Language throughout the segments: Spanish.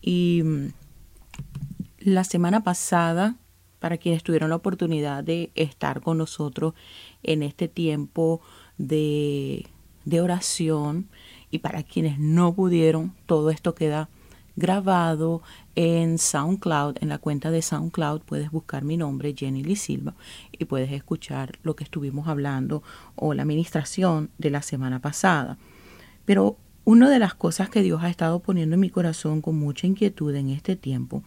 y mm, la semana pasada, para quienes tuvieron la oportunidad de estar con nosotros en este tiempo de, de oración y para quienes no pudieron, todo esto queda grabado en SoundCloud, en la cuenta de SoundCloud puedes buscar mi nombre, Jenny Lee Silva, y puedes escuchar lo que estuvimos hablando o la administración de la semana pasada. Pero una de las cosas que Dios ha estado poniendo en mi corazón con mucha inquietud en este tiempo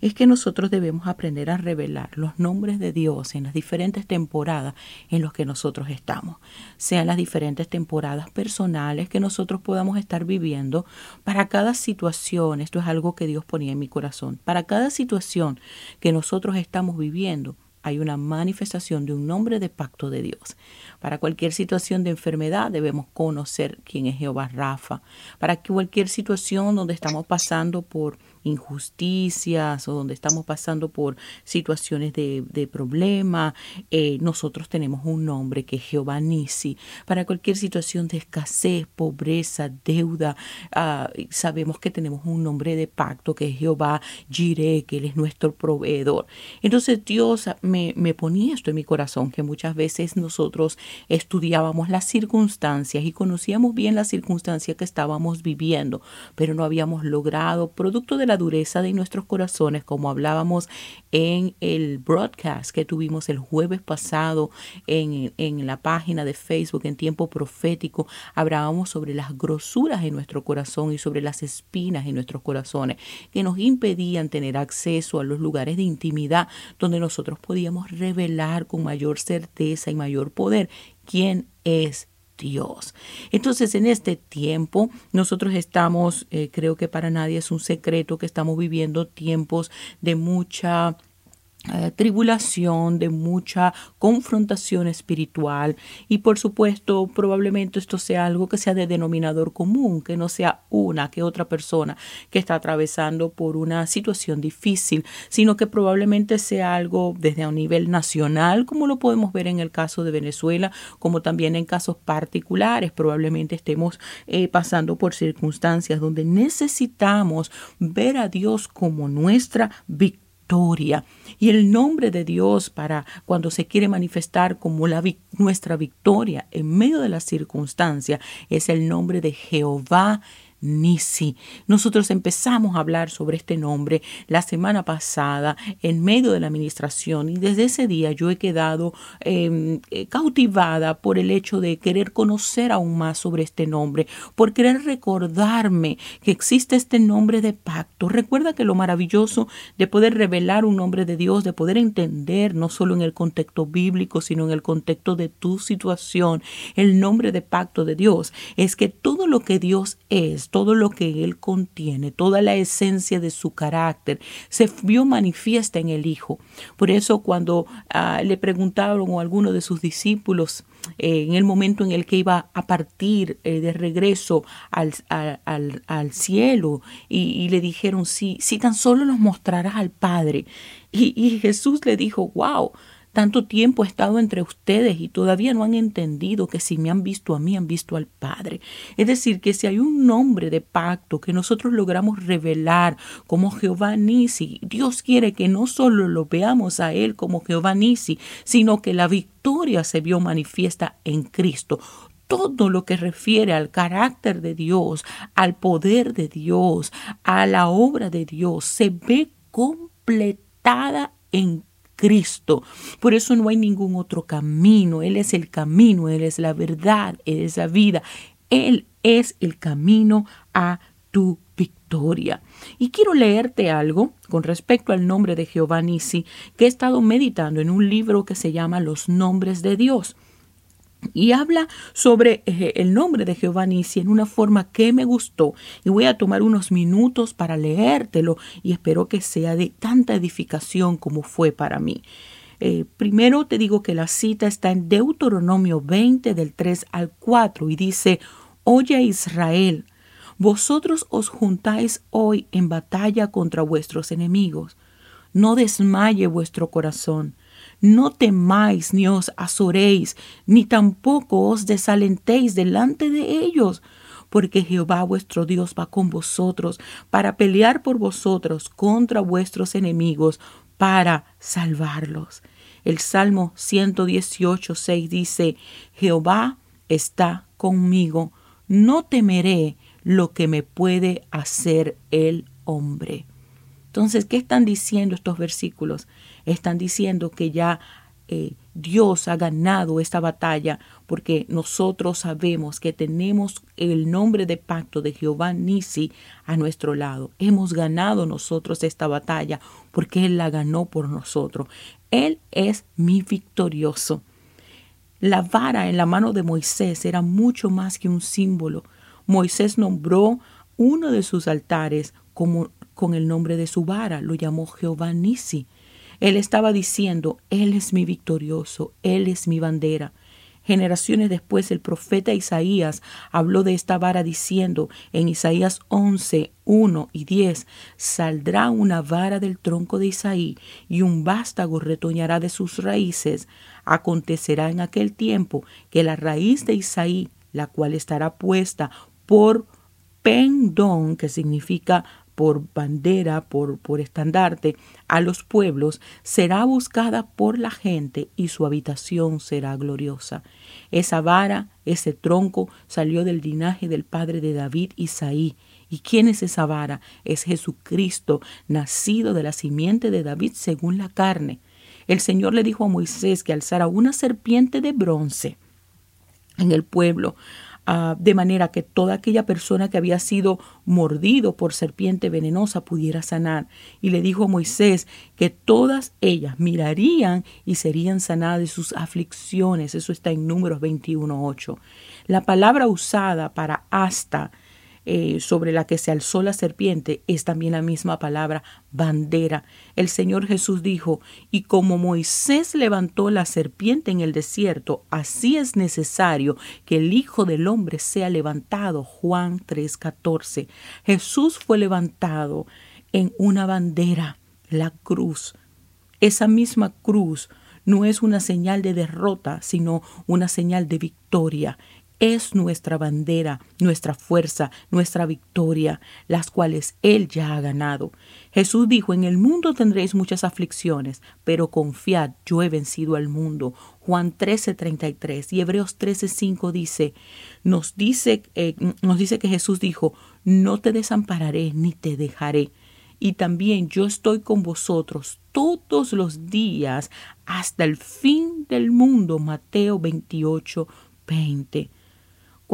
es que nosotros debemos aprender a revelar los nombres de Dios en las diferentes temporadas en las que nosotros estamos, sean las diferentes temporadas personales que nosotros podamos estar viviendo. Para cada situación, esto es algo que Dios ponía en mi corazón, para cada situación que nosotros estamos viviendo, hay una manifestación de un nombre de pacto de Dios. Para cualquier situación de enfermedad debemos conocer quién es Jehová Rafa. Para cualquier situación donde estamos pasando por injusticias o donde estamos pasando por situaciones de, problema, eh, nosotros tenemos un nombre que es Jehová Nisi. Para cualquier situación de escasez, pobreza, deuda, ah, sabemos que tenemos un nombre de pacto que es Jehová Jireh, que Él es nuestro proveedor. Entonces Dios me, me ponía esto en mi corazón, que muchas veces nosotros estudiábamos las circunstancias y conocíamos bien las circunstancias que estábamos viviendo, pero no habíamos logrado, producto de la dureza de nuestros corazones, como hablábamos en el broadcast que tuvimos el jueves pasado en, en la página de Facebook en tiempo profético, hablábamos sobre las grosuras en nuestro corazón y sobre las espinas en nuestros corazones que nos impedían tener acceso a los lugares de intimidad donde nosotros podíamos revelar con mayor certeza y mayor poder quién es Dios. Entonces, en este tiempo, nosotros estamos, eh, creo que para nadie es un secreto que estamos viviendo tiempos de mucha eh, tribulación, de mucha confrontación espiritual. Y por supuesto probablemente esto sea algo que sea de denominador común, que no sea una que otra persona que está atravesando por una situación difícil, sino que probablemente sea algo desde un nivel nacional, como lo podemos ver en el caso de Venezuela, como también en casos particulares, probablemente estemos eh, pasando por circunstancias donde necesitamos ver a Dios como nuestra victoria y el nombre de Dios para cuando se quiere manifestar como la, nuestra victoria en medio de las circunstancias es el nombre de Jehová Nisi. Nosotros empezamos a hablar sobre este nombre la semana pasada en medio de la administración y desde ese día yo he quedado em, eh, cautivada por el hecho de querer conocer aún más sobre este nombre, por querer recordarme que existe este nombre de pacto. Recuerda que lo maravilloso de poder revelar un nombre de Dios, de poder entender no solo en el contexto bíblico, sino en el contexto de tu situación, el nombre de pacto de Dios, es que todo lo que Dios es, todo lo que Él contiene, toda la esencia de su carácter, se vio manifiesta en el Hijo. Por eso cuando ah, le preguntaron a alguno de sus discípulos, eh, en el momento en el que iba a partir eh, de regreso al, al, cielo y, le dijeron, si, si tan solo nos mostrarás al Padre. Y, y Jesús le dijo, wow, tanto tiempo he estado entre ustedes y todavía no han entendido que si me han visto a mí, han visto al Padre. Es decir, que si hay un nombre de pacto que nosotros logramos revelar como Jehová Nisi, Dios quiere que no solo lo veamos a Él como Jehová Nisi, sino que la victoria se vio manifiesta en Cristo todo lo que refiere al carácter de Dios, al poder de Dios, a la obra de Dios, se ve completada en Cristo. Por eso no hay ningún otro camino. Él es el camino, Él es la verdad, Él es la vida. Él es el camino a tu victoria. Y quiero leerte algo con respecto al nombre de Jehová Nisi que he estado meditando en un libro que se llama Los nombres de Dios y habla sobre eh, el nombre de Jehová Nisi en una forma que me gustó y voy a tomar unos minutos para leértelo y espero que sea de tanta edificación como fue para mí. Eh, primero te digo que la cita está en Deuteronomio 20 del 3 al 4 y dice, Oye Israel, vosotros os juntáis hoy en batalla contra vuestros enemigos. No desmaye vuestro corazón no temáis ni os azoréis, ni tampoco os desalentéis delante de ellos, porque Jehová vuestro Dios va con vosotros para pelear por vosotros contra vuestros enemigos, para salvarlos. El Salmo 118, 6 dice, Jehová está conmigo, no temeré lo que me puede hacer el hombre. Entonces, ¿qué están diciendo estos versículos? Están diciendo que ya eh, Dios ha ganado esta batalla porque nosotros sabemos que tenemos el nombre de pacto de Jehová Nisi a nuestro lado. Hemos ganado nosotros esta batalla porque Él la ganó por nosotros. Él es mi victorioso. La vara en la mano de Moisés era mucho más que un símbolo. Moisés nombró uno de sus altares como con el nombre de su vara, lo llamó Jehová Nisi. Él estaba diciendo, Él es mi victorioso, Él es mi bandera. Generaciones después el profeta Isaías habló de esta vara diciendo en Isaías 11, 1 y 10, saldrá una vara del tronco de Isaí y un vástago retoñará de sus raíces. Acontecerá en aquel tiempo que la raíz de Isaí, la cual estará puesta por pendón, que significa por bandera, por, por estandarte a los pueblos, será buscada por la gente y su habitación será gloriosa. Esa vara, ese tronco, salió del linaje del padre de David, Isaí. ¿Y quién es esa vara? Es Jesucristo, nacido de la simiente de David según la carne. El Señor le dijo a Moisés que alzara una serpiente de bronce en el pueblo Ah, de manera que toda aquella persona que había sido mordido por serpiente venenosa pudiera sanar. Y le dijo a Moisés que todas ellas mirarían y serían sanadas de sus aflicciones. Eso está en números 21.8. La palabra usada para hasta eh, sobre la que se alzó la serpiente es también la misma palabra bandera. El Señor Jesús dijo, y como Moisés levantó la serpiente en el desierto, así es necesario que el Hijo del Hombre sea levantado. Juan 3:14. Jesús fue levantado en una bandera, la cruz. Esa misma cruz no es una señal de derrota, sino una señal de victoria es nuestra bandera, nuestra fuerza, nuestra victoria, las cuales Él ya ha ganado. Jesús dijo, en el mundo tendréis muchas aflicciones, pero confiad, yo he vencido al mundo. Juan 13:33 y Hebreos 13:5 dice, nos dice, eh, nos dice que Jesús dijo, no te desampararé ni te dejaré. Y también yo estoy con vosotros todos los días hasta el fin del mundo. Mateo 28, 20.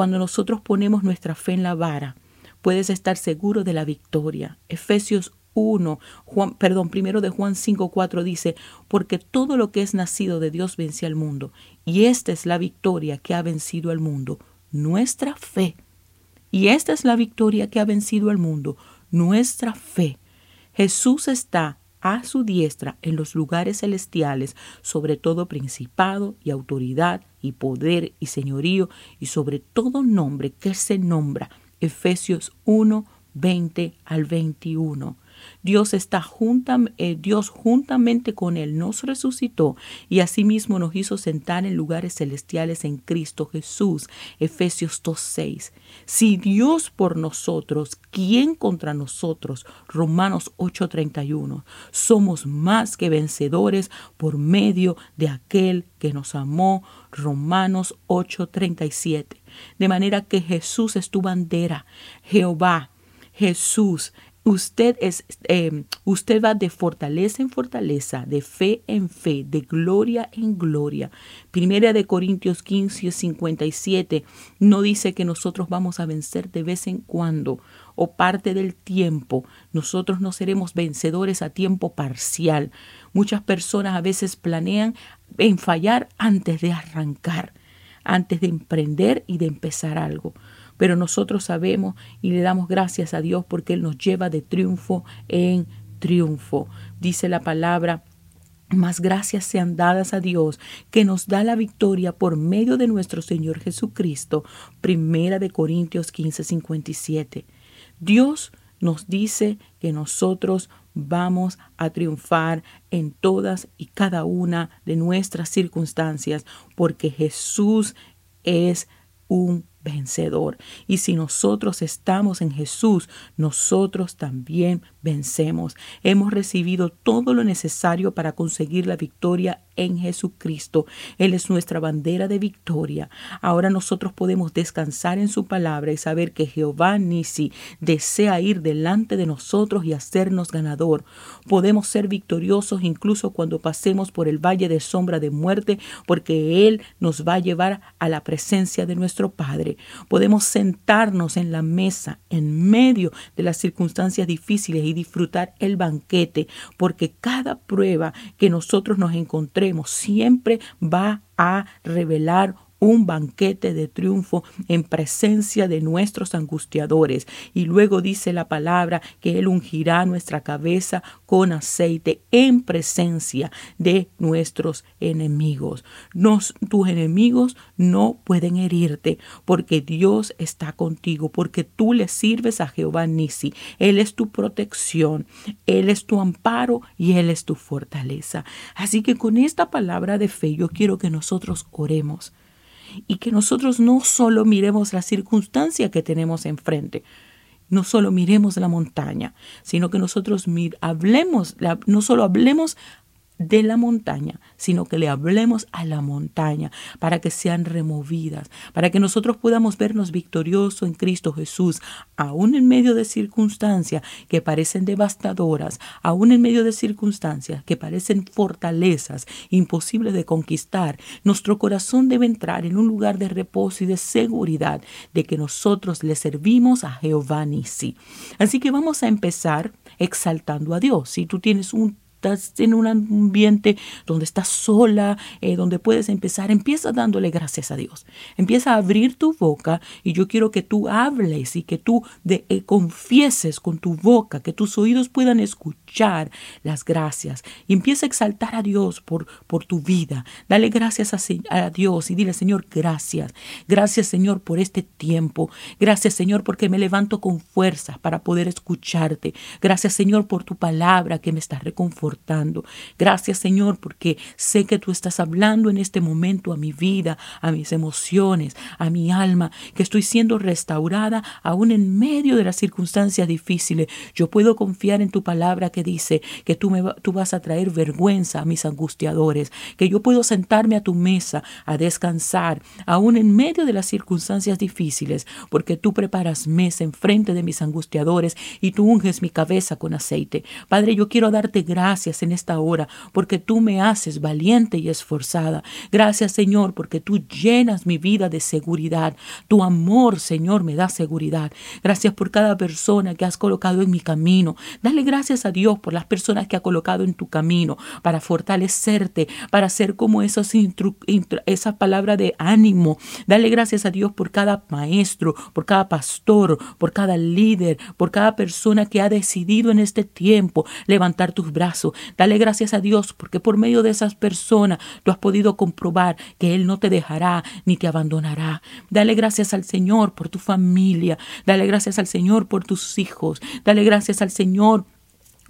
Cuando nosotros ponemos nuestra fe en la vara, puedes estar seguro de la victoria. Efesios 1, Juan, perdón, primero de Juan 5, 4 dice, porque todo lo que es nacido de Dios vence al mundo, y esta es la victoria que ha vencido al mundo, nuestra fe. Y esta es la victoria que ha vencido al mundo, nuestra fe. Jesús está a su diestra en los lugares celestiales, sobre todo principado y autoridad y poder y señorío y sobre todo nombre que se nombra. Efesios 1, 20 al 21. Dios está eh, Dios juntamente con él nos resucitó y asimismo nos hizo sentar en lugares celestiales en Cristo Jesús. Efesios 2:6. Si Dios por nosotros, ¿quién contra nosotros? Romanos 8:31. Somos más que vencedores por medio de aquel que nos amó. Romanos 8:37. De manera que Jesús es tu bandera. Jehová, Jesús Usted, es, em, usted va de fortaleza en fortaleza, de fe en fe, de gloria en gloria. Primera de Corintios 15, 57 no dice que nosotros vamos a vencer de vez en cuando o parte del tiempo. Nosotros no seremos vencedores a tiempo parcial. Muchas personas a veces planean en fallar antes de arrancar, antes de emprender y de empezar algo pero nosotros sabemos y le damos gracias a Dios porque Él nos lleva de triunfo en triunfo. Dice la palabra más gracias sean dadas a Dios que nos da la victoria por medio de nuestro Señor Jesucristo. Primera de Corintios 15, 57. Dios nos dice que nosotros vamos a triunfar en todas y cada una de nuestras circunstancias porque Jesús es un vencedor. Y si nosotros estamos en Jesús, nosotros también vencemos. Hemos recibido todo lo necesario para conseguir la victoria en Jesucristo. Él es nuestra bandera de victoria. Ahora nosotros podemos descansar en su palabra y saber que Jehová Nisi desea ir delante de nosotros y hacernos ganador. Podemos ser victoriosos incluso cuando pasemos por el valle de sombra de muerte, porque Él nos va a llevar a la presencia de nuestro Padre. Podemos sentarnos en la mesa en medio de las circunstancias difíciles y disfrutar el banquete, porque cada prueba que nosotros nos encontremos siempre va a revelar un banquete de triunfo en presencia de nuestros angustiadores. Y luego dice la palabra que Él ungirá nuestra cabeza con aceite en presencia de nuestros enemigos. Tus enemigos no pueden herirte porque Dios está contigo, porque tú le sirves a Jehová Nisi. Él es tu protección, Él es tu amparo y Él es tu fortaleza. Así que con esta palabra de fe yo quiero que nosotros oremos y que nosotros no solo miremos la circunstancia que tenemos enfrente, no solo miremos la montaña, sino que nosotros hablemos, no solo hablemos de la montaña, sino que le hablemos a la montaña para que sean removidas, para que nosotros podamos vernos victoriosos en Cristo Jesús, aún en medio de circunstancias que parecen devastadoras, aún en medio de circunstancias que parecen fortalezas imposibles de conquistar. Nuestro corazón debe entrar en un lugar de reposo y de seguridad de que nosotros le servimos a Jehová Nisi. Así que vamos a empezar exaltando a Dios. Si tú tienes un estás en un ambiente donde estás sola, eh, donde puedes empezar, empieza dándole gracias a Dios. Empieza a abrir tu boca y yo quiero que tú hables y que tú eh, confieses con tu boca, que tus oídos puedan escuchar las gracias. Y empieza a exaltar a Dios por, por tu vida. Dale gracias a, a Dios y dile, Señor, gracias. Gracias, Señor, por este tiempo. Gracias, Señor, porque me levanto con fuerza para poder escucharte. Gracias, Señor, por tu palabra que me está reconfortando Gracias Señor porque sé que tú estás hablando en este momento a mi vida, a mis emociones, a mi alma, que estoy siendo restaurada aún en medio de las circunstancias difíciles. Yo puedo confiar en tu palabra que dice que tú, me, tú vas a traer vergüenza a mis angustiadores, que yo puedo sentarme a tu mesa a descansar aún en medio de las circunstancias difíciles, porque tú preparas mesa en frente de mis angustiadores y tú unges mi cabeza con aceite. Padre, yo quiero darte gracias Gracias en esta hora porque tú me haces valiente y esforzada. Gracias Señor porque tú llenas mi vida de seguridad. Tu amor Señor me da seguridad. Gracias por cada persona que has colocado en mi camino. Dale gracias a Dios por las personas que ha colocado en tu camino para fortalecerte, para ser como esos esa palabra de ánimo. Dale gracias a Dios por cada maestro, por cada pastor, por cada líder, por cada persona que ha decidido en este tiempo levantar tus brazos Dale gracias a Dios porque por medio de esas personas tú has podido comprobar que Él no te dejará ni te abandonará. Dale gracias al Señor por tu familia. Dale gracias al Señor por tus hijos. Dale gracias al Señor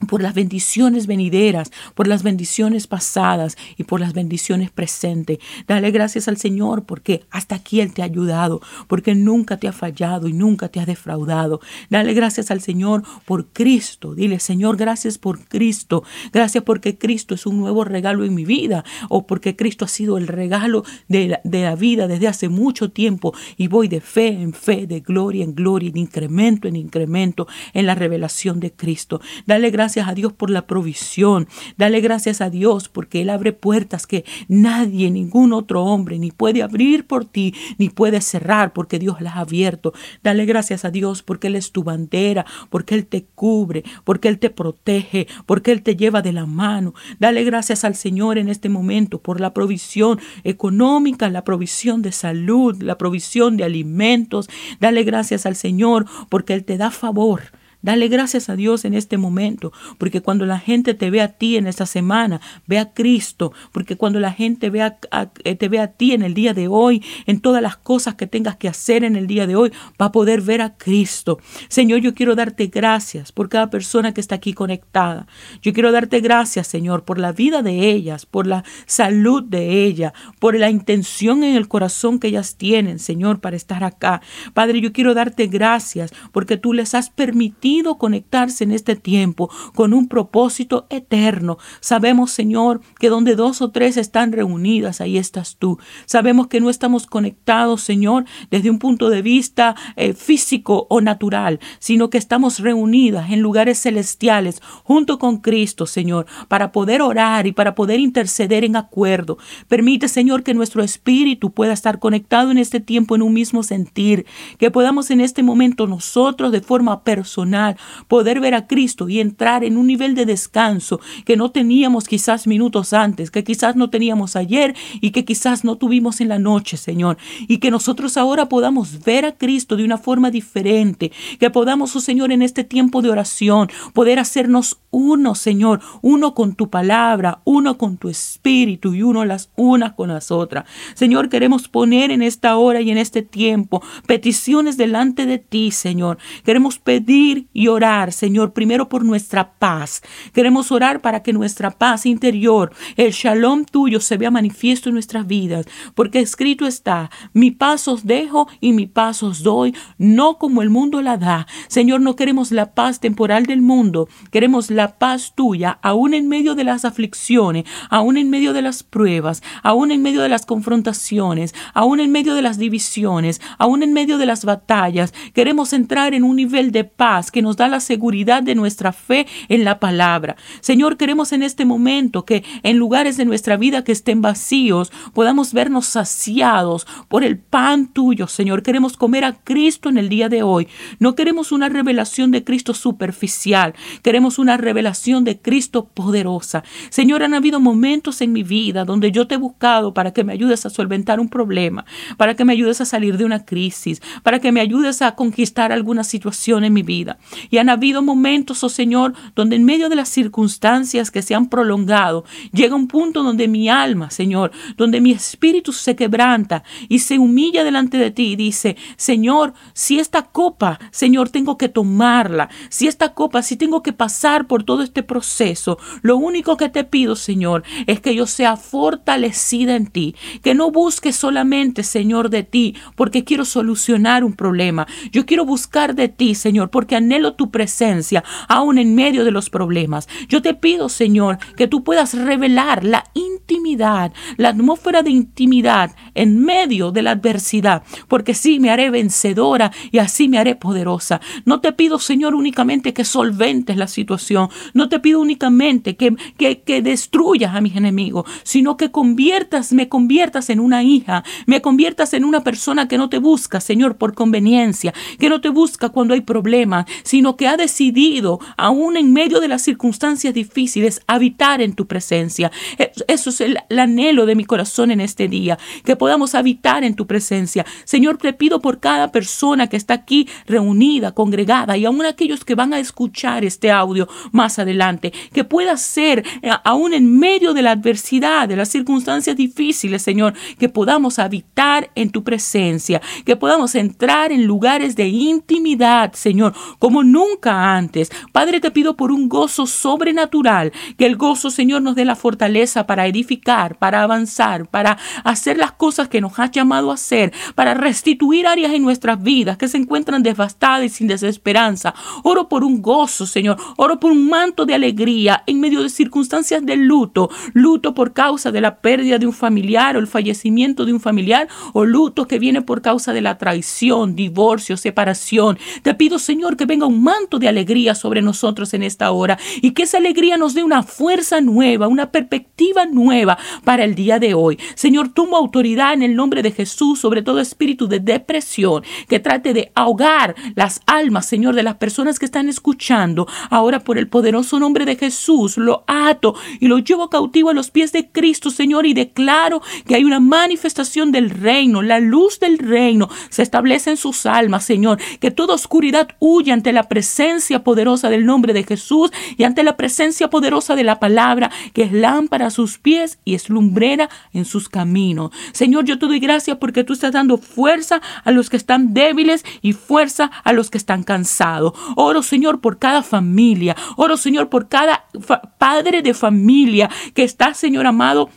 por las bendiciones venideras, por las bendiciones pasadas y por las bendiciones presentes. Dale gracias al Señor porque hasta aquí Él te ha ayudado, porque nunca te ha fallado y nunca te ha defraudado. Dale gracias al Señor por Cristo. Dile, Señor, gracias por Cristo. Gracias porque Cristo es un nuevo regalo en mi vida o porque Cristo ha sido el regalo de la, de la vida desde hace mucho tiempo y voy de fe en fe, de gloria en gloria, de incremento en incremento en la revelación de Cristo. Dale gracias gracias a Dios por la provisión. Dale gracias a Dios porque Él abre puertas que nadie, ningún otro hombre, ni puede abrir por ti, ni puede cerrar porque Dios las ha abierto. Dale gracias a Dios porque Él es tu bandera, porque Él te cubre, porque Él te protege, porque Él te lleva de la mano. Dale gracias al Señor en este momento por la provisión económica, la provisión de salud, la provisión de alimentos. Dale gracias al Señor porque Él te da favor Dale gracias a Dios en este momento, porque cuando la gente te ve a ti en esta semana, ve a Cristo, porque cuando la gente ve a, eh, te ve a ti en el día de hoy, en todas las cosas que tengas que hacer en el día de hoy, va a poder ver a Cristo. Señor, yo quiero darte gracias por cada persona que está aquí conectada. Yo quiero darte gracias, Señor, por la vida de ellas, por la salud de ella, por la intención en el corazón que ellas tienen, Señor, para estar acá. Padre, yo quiero darte gracias porque tú les has permitido conectarse en este tiempo con un propósito eterno. Sabemos, Señor, que donde dos o tres están reunidas, ahí estás tú. Sabemos que no estamos conectados, Señor, desde un punto de vista eh, físico o natural, sino que estamos reunidas en lugares celestiales junto con Cristo, Señor, para poder orar y para poder interceder en acuerdo. Permite, Señor, que nuestro espíritu pueda estar conectado en este tiempo en un mismo sentir, que podamos en este momento nosotros de forma personal poder ver a Cristo y entrar en un nivel de descanso que no teníamos quizás minutos antes, que quizás no teníamos ayer y que quizás no tuvimos en la noche, Señor, y que nosotros ahora podamos ver a Cristo de una forma diferente, que podamos, oh Señor, en este tiempo de oración, poder hacernos uno, Señor, uno con tu palabra, uno con tu espíritu y uno las unas con las otras. Señor, queremos poner en esta hora y en este tiempo peticiones delante de ti, Señor. Queremos pedir y orar, Señor, primero por nuestra paz. Queremos orar para que nuestra paz interior, el shalom tuyo, se vea manifiesto en nuestras vidas, porque escrito está, mi paz os dejo y mi paz os doy, no como el mundo la da. Señor, no queremos la paz temporal del mundo, queremos la paz tuya, aún en medio de las aflicciones, aún en medio de las pruebas, aún en medio de las confrontaciones, aún en medio de las divisiones, aún en medio de las batallas. Queremos entrar en un nivel de paz que nos da la seguridad de nuestra fe en la palabra. Señor, queremos en este momento que en lugares de nuestra vida que estén vacíos, podamos vernos saciados por el pan tuyo, Señor. Queremos comer a Cristo en el día de hoy. No queremos una revelación de Cristo superficial, queremos una revelación de Cristo poderosa. Señor, han habido momentos en mi vida donde yo te he buscado para que me ayudes a solventar un problema, para que me ayudes a salir de una crisis, para que me ayudes a conquistar alguna situación en mi vida. Y han habido momentos, oh Señor, donde en medio de las circunstancias que se han prolongado, llega un punto donde mi alma, Señor, donde mi espíritu se quebranta y se humilla delante de ti y dice, Señor, si esta copa, Señor, tengo que tomarla, si esta copa, si tengo que pasar por todo este proceso, lo único que te pido, Señor, es que yo sea fortalecida en ti, que no busque solamente, Señor, de ti, porque quiero solucionar un problema. Yo quiero buscar de ti, Señor, porque anhelo tu presencia, aún en medio de los problemas. Yo te pido, Señor, que tú puedas revelar la intimidad, la atmósfera de intimidad en medio de la adversidad, porque sí me haré vencedora y así me haré poderosa. No te pido, Señor, únicamente que solventes la situación, no te pido únicamente que, que, que destruyas a mis enemigos, sino que conviertas, me conviertas en una hija, me conviertas en una persona que no te busca, Señor, por conveniencia, que no te busca cuando hay problemas, sino que ha decidido, aún en medio de las circunstancias difíciles, habitar en tu presencia. Eso es el, anhelo de mi corazón en este día, que podamos habitar en tu presencia. Señor, te pido por cada persona que está aquí reunida, congregada, y aún aquellos que van a escuchar este audio más adelante, que pueda ser, eh, aún en medio de la adversidad, de las circunstancias difíciles, Señor, que podamos habitar en tu presencia, que podamos entrar en lugares de intimidad, Señor, como nunca antes. Padre, te pido por un gozo sobrenatural, que el gozo, Señor, nos dé la fortaleza para edificar, para avanzar, para hacer las cosas que nos has llamado a hacer, para restituir áreas en nuestras vidas que se encuentran devastadas y sin desesperanza. Oro por un gozo, Señor. Oro por un manto de alegría en medio de circunstancias de luto. Luto por causa de la pérdida de un familiar o el fallecimiento de un familiar o luto que viene por causa de la traición, divorcio, separación. Te pido, Señor, que venga un manto de alegría sobre nosotros en esta hora y que esa alegría nos dé una fuerza nueva, una perspectiva nueva para el día de hoy. Señor, tomo autoridad en el nombre de Jesús sobre todo espíritu de depresión que trate de ahogar las almas, Señor, de las personas que están escuchando. Ahora por el poderoso nombre de Jesús lo ato y lo llevo cautivo a los pies de Cristo, Señor, y declaro que hay una manifestación del reino, la luz del reino se establece en sus almas, Señor, que toda oscuridad huye ante la presencia poderosa del nombre de Jesús y ante la presencia poderosa de la palabra, que es lámpara a sus pies y es lumbrera en sus caminos. Señor, yo te doy gracias porque tú estás dando fuerza a los que están débiles y fuerza a los que están cansados. Oro, Señor, por cada familia. Oro, Señor, por cada padre de familia que está, Señor amado,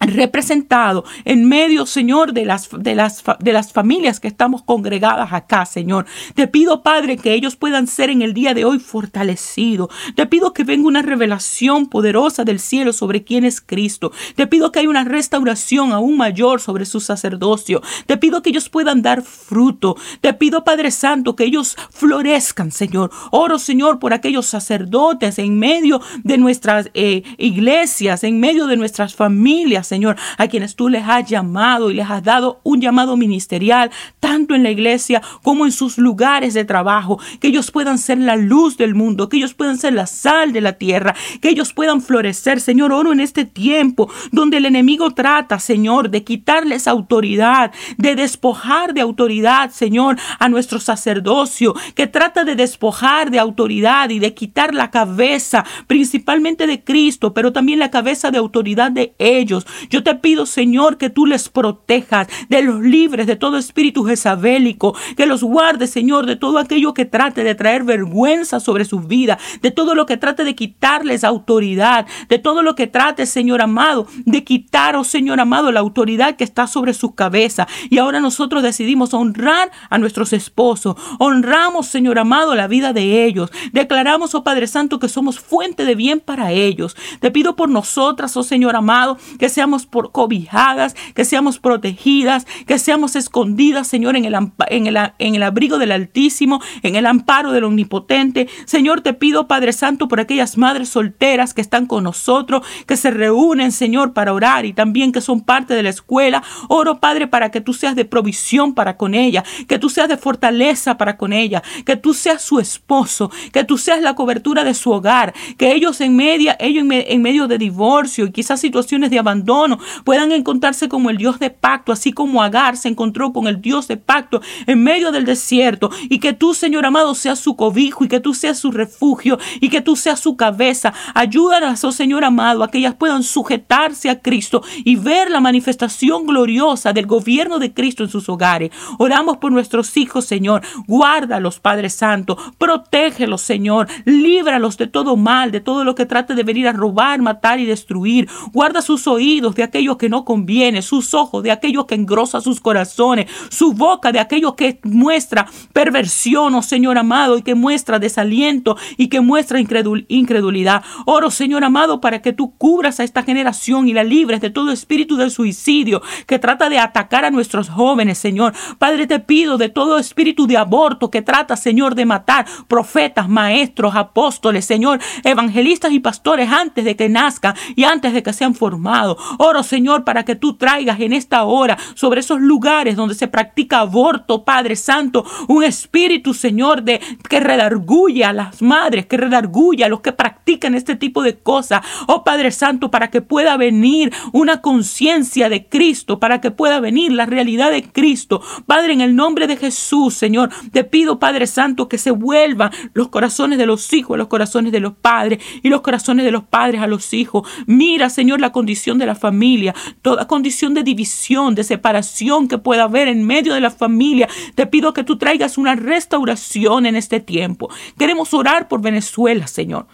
representado en medio, Señor, de las, de, las, de las familias que estamos congregadas acá, Señor. Te pido, Padre, que ellos puedan ser en el día de hoy fortalecidos. Te pido que venga una revelación poderosa del cielo sobre quién es Cristo. Te pido que haya una restauración aún mayor sobre su sacerdocio. Te pido que ellos puedan dar fruto. Te pido, Padre Santo, que ellos florezcan, Señor. Oro, Señor, por aquellos sacerdotes en medio de nuestras eh, iglesias, en medio de nuestras familias, Señor, a quienes tú les has llamado y les has dado un llamado ministerial, tanto en la iglesia como en sus lugares de trabajo, que ellos puedan ser la luz del mundo, que ellos puedan ser la sal de la tierra, que ellos puedan florecer, Señor, oro en este tiempo donde el enemigo trata, Señor, de quitarles autoridad, de despojar de autoridad, Señor, a nuestro sacerdocio, que trata de despojar de autoridad y de quitar la cabeza, principalmente de Cristo, pero también la cabeza de autoridad de ellos. Yo te pido, Señor, que tú les protejas de los libres de todo espíritu jezabélico, que los guardes, Señor, de todo aquello que trate de traer vergüenza sobre su vida, de todo lo que trate de quitarles autoridad, de todo lo que trate, Señor amado, de quitar, oh Señor amado, la autoridad que está sobre su cabeza. Y ahora nosotros decidimos honrar a nuestros esposos, honramos, Señor amado, la vida de ellos. Declaramos, oh Padre Santo, que somos fuente de bien para ellos. Te pido por nosotras, oh Señor amado, que seamos por cobijadas, que seamos protegidas, que seamos escondidas, Señor, en el, en, el, en el abrigo del Altísimo, en el amparo del Omnipotente. Señor, te pido, Padre Santo, por aquellas madres solteras que están con nosotros, que se reúnen, Señor, para orar y también que son parte de la escuela. Oro, Padre, para que tú seas de provisión para con ella, que tú seas de fortaleza para con ella, que tú seas su esposo, que tú seas la cobertura de su hogar, que ellos en media, ellos en medio de divorcio y quizás situaciones de abandono, puedan encontrarse como el Dios de pacto, así como Agar se encontró con el Dios de pacto en medio del desierto, y que tú, Señor amado, seas su cobijo, y que tú seas su refugio, y que tú seas su cabeza. Ayúdanos, oh Señor amado, a que ellas puedan sujetarse a Cristo y ver la manifestación gloriosa del gobierno de Cristo en sus hogares. Oramos por nuestros hijos, Señor. Guárdalos, Padre Santo. Protégelos, Señor. Líbralos de todo mal, de todo lo que trate de venir a robar, matar y destruir. Guarda sus oídos de aquellos que no conviene, sus ojos de aquellos que engrosa sus corazones, su boca de aquellos que muestra perversión, oh Señor amado, y que muestra desaliento y que muestra incredulidad. Oro, Señor amado, para que tú cubras a esta generación y la libres de todo espíritu de suicidio que trata de atacar a nuestros jóvenes, Señor. Padre, te pido de todo espíritu de aborto que trata, Señor, de matar profetas, maestros, apóstoles, Señor, evangelistas y pastores antes de que nazcan y antes de que sean formados. Oro, Señor, para que tú traigas en esta hora sobre esos lugares donde se practica aborto, Padre Santo, un espíritu, Señor, de que redarguye a las madres, que redarguye a los que practican este tipo de cosas. Oh Padre Santo, para que pueda venir una conciencia de Cristo, para que pueda venir la realidad de Cristo. Padre, en el nombre de Jesús, Señor, te pido, Padre Santo, que se vuelvan los corazones de los hijos a los corazones de los padres y los corazones de los padres a los hijos. Mira, Señor, la condición de la familia, toda condición de división, de separación que pueda haber en medio de la familia. Te pido que tú traigas una restauración en este tiempo. Queremos orar por Venezuela, Señor.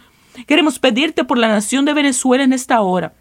Queremos pedirte por la nación de Venezuela en esta hora.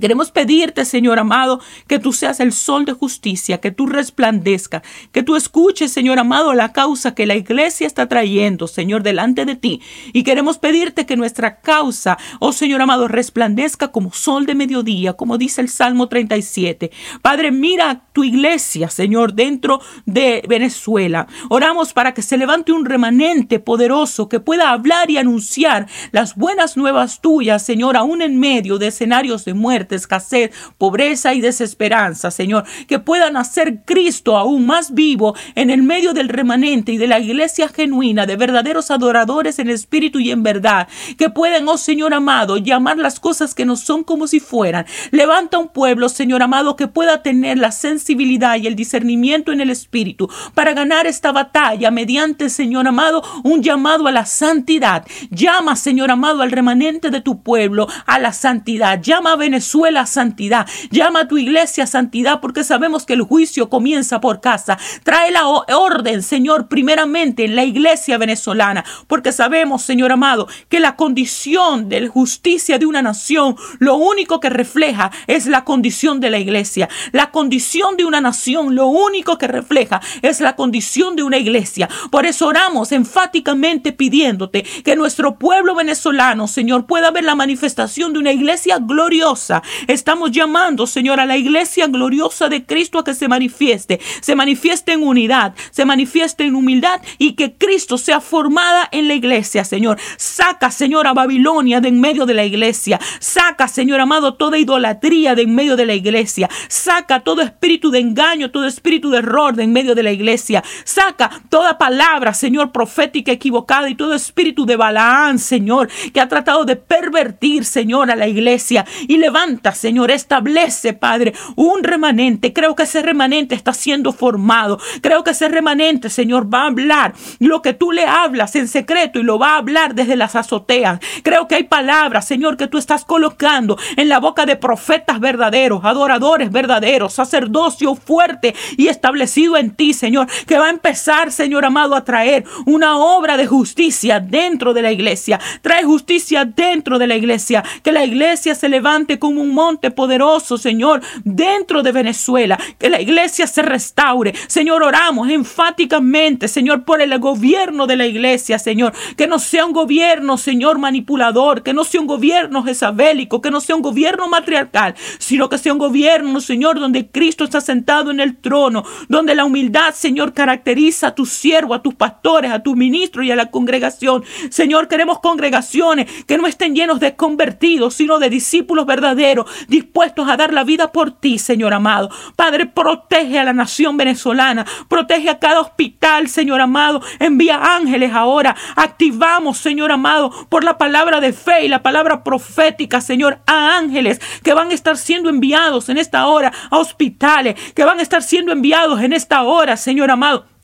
Queremos pedirte, Señor amado, que tú seas el sol de justicia, que tú resplandezca, que tú escuches, Señor amado, la causa que la iglesia está trayendo, Señor, delante de ti. Y queremos pedirte que nuestra causa, oh Señor amado, resplandezca como sol de mediodía, como dice el Salmo 37. Padre, mira tu iglesia, Señor, dentro de Venezuela. Oramos para que se levante un remanente poderoso que pueda hablar y anunciar las buenas nuevas tuyas, Señor, aún en medio de escenarios de muerte escasez, pobreza y desesperanza, Señor. Que puedan hacer Cristo aún más vivo en el medio del remanente y de la iglesia genuina, de verdaderos adoradores en espíritu y en verdad. Que puedan, oh Señor amado, llamar las cosas que no son como si fueran. Levanta un pueblo, Señor amado, que pueda tener la sensibilidad y el discernimiento en el espíritu para ganar esta batalla mediante, Señor amado, un llamado a la santidad. Llama, Señor amado, al remanente de tu pueblo a la santidad. Llama a Venezuela a santidad. Llama a tu iglesia santidad porque sabemos que el juicio comienza por casa. Trae la orden, Señor, primeramente en la iglesia venezolana, porque sabemos, Señor amado, que la condición de la justicia de una nación, lo único que refleja es la condición de la iglesia. La condición de una nación, lo único que refleja es la condición de una iglesia. Por eso oramos enfáticamente pidiéndote que nuestro pueblo venezolano, Señor, pueda ver la manifestación de una iglesia gloriosa. Estamos llamando, Señor, a la iglesia gloriosa de Cristo a que se manifieste, se manifieste en unidad, se manifieste en humildad y que Cristo sea formada en la iglesia, Señor. Saca, Señor, a Babilonia de en medio de la iglesia. Saca, Señor amado, toda idolatría de en medio de la iglesia. Saca todo espíritu de engaño, todo espíritu de error de en medio de la iglesia. Saca toda palabra, Señor, profética equivocada y todo espíritu de Balaán, Señor, que ha tratado de pervertir, Señor, a la iglesia. Y levanta, Señor, establece, Padre, un remanente. Creo que ese remanente está siendo formado. Creo que ese remanente, Señor, va a hablar lo que tú le hablas en secreto y lo va a hablar desde las azoteas. Creo que hay palabras, Señor, que tú estás colocando en la boca de profetas verdaderos, adoradores verdaderos, sacerdocio fuerte y establecido en ti, Señor, que va a empezar, Señor amado, a traer una obra de justicia dentro de la iglesia. Trae justicia dentro de la iglesia. Que la iglesia se levante un monte poderoso, Señor, dentro de Venezuela. Que la iglesia se restaure. Señor, oramos enfáticamente, Señor, por el gobierno de la iglesia, Señor. Que no sea un gobierno, Señor, manipulador. Que no sea un gobierno jezabélico. Que no sea un gobierno matriarcal. Sino que sea un gobierno, Señor, donde Cristo está sentado en el trono. Donde la humildad, Señor, caracteriza a tus siervos, a tus pastores, a tus ministros y a la congregación. Señor, queremos congregaciones que no estén llenos de convertidos, sino de discípulos verdaderos, dispuestos a dar la vida por ti, Señor amado. Padre, protege a la nación venezolana, protege a cada hospital, Señor amado. Envía ángeles ahora. Activamos, Señor amado, por la palabra de fe y la palabra profética, Señor, a ángeles que van a estar siendo enviados en esta hora a hospitales, que van a estar siendo enviados en esta hora, Señor amado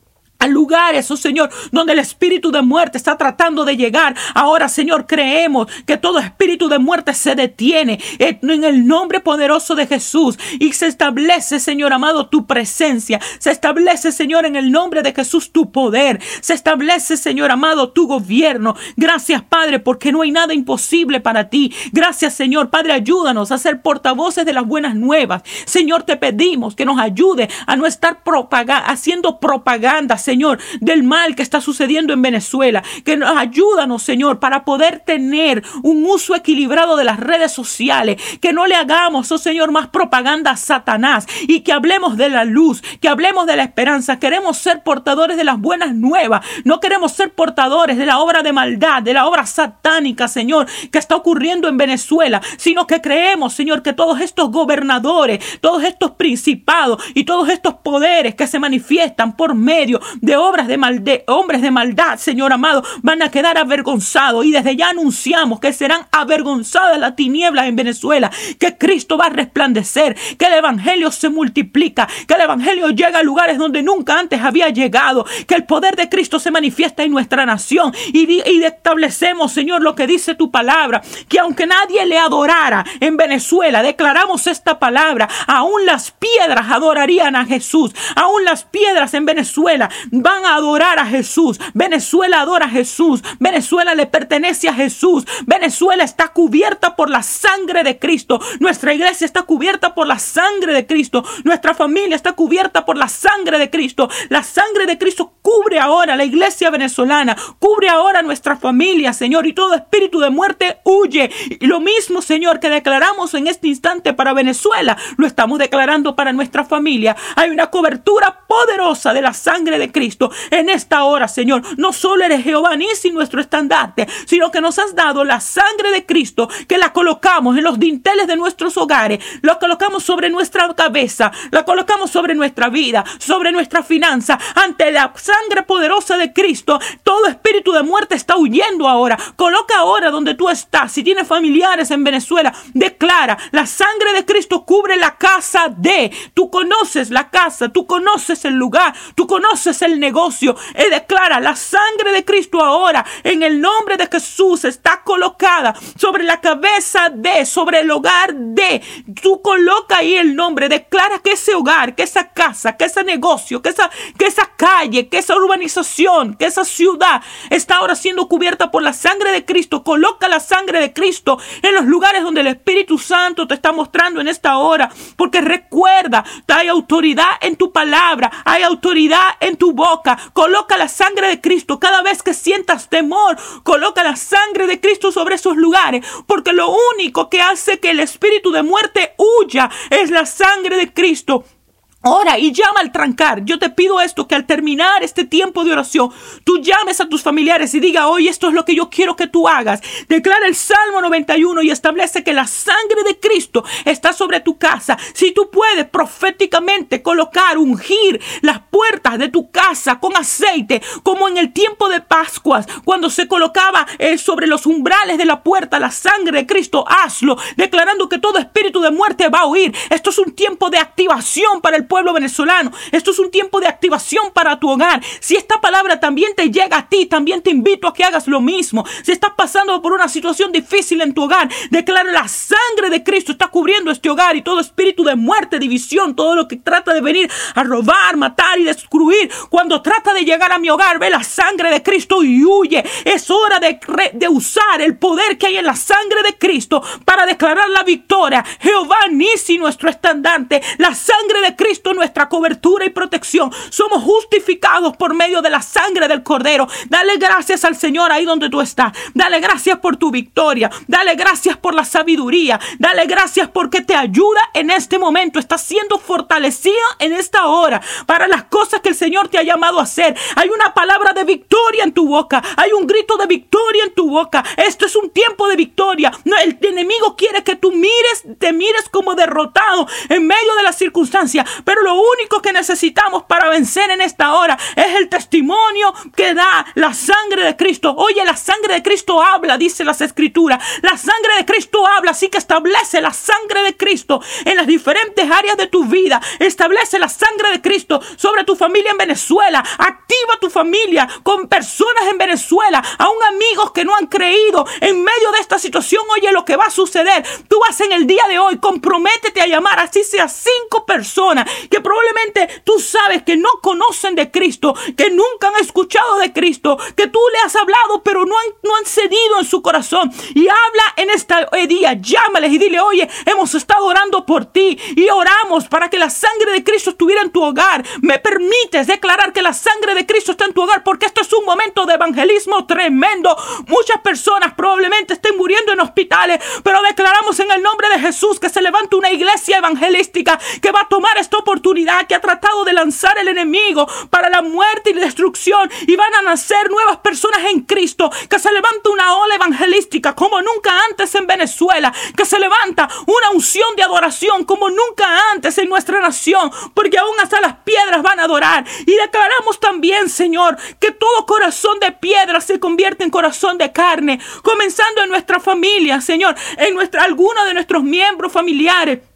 a lugares, oh Señor, donde el espíritu de muerte está tratando de llegar. Ahora, Señor, creemos que todo espíritu de muerte se detiene en el nombre poderoso de Jesús y se establece, Señor amado, tu presencia. Se establece, Señor, en el nombre de Jesús tu poder. Se establece, Señor amado, tu gobierno. Gracias, Padre, porque no hay nada imposible para ti. Gracias, Señor. Padre, ayúdanos a ser portavoces de las buenas nuevas. Señor, te pedimos que nos ayude a no estar haciendo propaganda, Señor, del mal que está sucediendo en Venezuela. Que nos ayúdanos, Señor, para poder tener un uso equilibrado de las redes sociales. Que no le hagamos, oh Señor, más propaganda a Satanás y que hablemos de la luz, que hablemos de la esperanza. Queremos ser portadores de las buenas nuevas. No queremos ser portadores de la obra de maldad, de la obra satánica, Señor, que está ocurriendo en Venezuela, sino que creemos, Señor, que todos estos gobernadores, todos estos principados y todos estos poderes que se manifiestan por medio de obras de maldad, hombres de maldad, Señor amado, van a quedar avergonzados. Y desde ya anunciamos que serán avergonzadas las tinieblas en Venezuela, que Cristo va a resplandecer, que el Evangelio se multiplica, que el Evangelio llega a lugares donde nunca antes había llegado, que el poder de Cristo se manifiesta en nuestra nación. Y, y establecemos, Señor, lo que dice tu palabra, que aunque nadie le adorara en Venezuela, declaramos esta palabra, aún las piedras adorarían a Jesús, aún las piedras en Venezuela van a adorar a Jesús. Venezuela adora a Jesús. Venezuela le pertenece a Jesús. Venezuela está cubierta por la sangre de Cristo. Nuestra iglesia está cubierta por la sangre de Cristo. Nuestra familia está cubierta por la sangre de Cristo. La sangre de Cristo cubre ahora la iglesia venezolana. Cubre ahora nuestra familia, Señor. Y todo espíritu de muerte huye. Y lo mismo, Señor, que declaramos en este instante para Venezuela, lo estamos declarando para nuestra familia. Hay una cobertura poderosa de la sangre de Cristo En esta hora, Señor. No solo eres Jehová Nisi, nuestro estandarte, sino que nos has dado la sangre de Cristo que la colocamos en los dinteles de nuestros hogares, la colocamos sobre nuestra cabeza, la colocamos sobre nuestra vida, sobre nuestra finanza. Ante la sangre poderosa de Cristo, todo espíritu de muerte está huyendo ahora. Coloca ahora donde tú estás. Si tienes familiares en Venezuela, declara, la sangre de Cristo cubre la casa de. Tú conoces la casa, tú conoces el lugar, tú conoces el negocio. Y declara, la sangre de Cristo ahora, en el nombre de Jesús, está colocada sobre la cabeza de, sobre el hogar de. Tú coloca ahí el nombre, declara que ese hogar, que esa casa, que ese negocio, que esa, que esa calle, que esa urbanización, que esa ciudad está ahora siendo cubierta por la sangre de Cristo. Coloca la sangre de Cristo en los lugares donde el Espíritu Santo te está mostrando en esta hora. Porque recuerda, hay autoridad en tu palabra, hay autoridad en tu boca. Coloca la sangre de Cristo cada vez que sientas temor. Coloca la sangre de Cristo sobre esos lugares. Porque lo único que hace que el espíritu de muerte huya es la sangre de Cristo. Ora y llama al trancar. Yo te pido esto, que al terminar este tiempo de oración, tú llames a tus familiares y diga, hoy esto es lo que yo quiero que tú hagas. Declara el Salmo 91 y establece que la sangre de Cristo está sobre tu casa. Si tú puedes proféticamente colocar, ungir las puertas de tu casa con aceite, como en el tiempo de Pascuas, cuando se colocaba eh, sobre los umbrales de la puerta la sangre de Cristo, hazlo, declarando que todo espíritu de muerte va a huir. Esto es un tiempo de activación para el pueblo venezolano. Esto es un tiempo de activación para tu hogar. Si esta palabra también te llega a ti, también te invito a que hagas lo mismo. Si estás pasando por una situación difícil en tu hogar, declara la sangre de Cristo está cubriendo este hogar y todo espíritu de muerte, división, todo lo que trata de venir a robar, matar y destruir. Cuando trata de llegar a mi hogar, ve la sangre de Cristo y huye. Es hora de, de usar el poder que hay en la sangre de Cristo para declarar la victoria. Jehová Nisi, nuestro estandarte, la sangre de Cristo nuestra cobertura y protección. Somos justificados por medio de la sangre del Cordero. Dale gracias al Señor ahí donde tú estás. Dale gracias por tu victoria. Dale gracias por la sabiduría. Dale gracias porque te ayuda en este momento. Estás siendo fortalecida en esta hora para las cosas que el Señor te ha llamado a hacer. Hay una palabra de victoria en tu boca. Hay un grito de victoria en tu boca. Esto es un tiempo de victoria. El enemigo quiere que tú mires, te mires como derrotado en medio de la circunstancia. Pero lo único que necesitamos para vencer en esta hora es el testimonio que da la sangre de Cristo. Oye, la sangre de Cristo habla, dice las escrituras. La sangre de Cristo habla, así que establece la sangre de Cristo en las diferentes áreas de tu vida. Establece la sangre de Cristo sobre tu familia en Venezuela. Activa tu familia con personas en Venezuela, aún amigos que no han creído en medio de esta situación. Oye, lo que va a suceder. Tú vas en el día de hoy, comprométete a llamar, así sea cinco personas que probablemente tú sabes que no conocen de Cristo, que nunca han escuchado de Cristo, que tú le has hablado, pero no han, no han cedido en su corazón. Y habla en este día, llámales y dile, oye, hemos estado orando por ti y oramos para que la sangre de Cristo estuviera en tu hogar. Me permites declarar que la sangre de Cristo está en tu hogar porque esto es un momento de evangelismo tremendo. Muchas personas probablemente estén muriendo en hospitales, pero declaramos en el nombre de Jesús que se levanta una iglesia evangelística que va a tomar esta oportunidad que ha tratado de lanzar el enemigo para la muerte y la destrucción y van a nacer nuevas personas en Cristo, que se levanta una ola evangelística como nunca antes en Venezuela, que se levanta una unción de adoración como nunca antes en nuestra nación, porque aún hasta las piedras van a adorar. Y declaramos también, Señor, que todo corazón de piedra se convierte en corazón de carne, comenzando en nuestra familia, Señor, en nuestra alguno de nuestros miembros familiares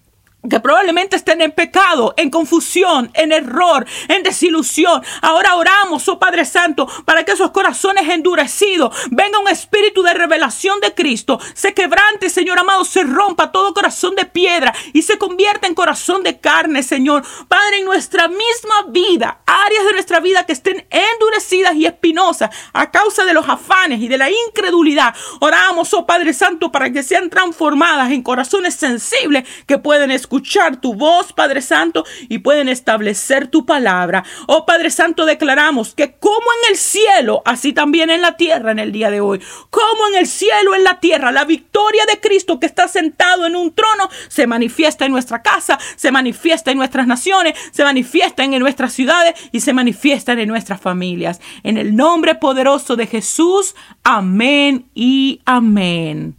que probablemente estén en pecado, en confusión, en error, en desilusión. Ahora oramos, oh Padre Santo, para que esos corazones endurecidos venga un espíritu de revelación de Cristo, se quebrante, Señor amado, se rompa todo corazón de piedra y se convierta en corazón de carne, Señor. Padre, en nuestra misma vida, áreas de nuestra vida que estén endurecidas y espinosas a causa de los afanes y de la incredulidad, oramos, oh Padre Santo, para que sean transformadas en corazones sensibles que pueden escuchar escuchar tu voz, Padre Santo, y pueden establecer tu palabra. Oh Padre Santo, declaramos que como en el cielo, así también en la tierra en el día de hoy, como en el cielo, en la tierra, la victoria de Cristo que está sentado en un trono se manifiesta en nuestra casa, se manifiesta en nuestras naciones, se manifiesta en nuestras ciudades y se manifiesta en nuestras familias. En el nombre poderoso de Jesús, amén y amén.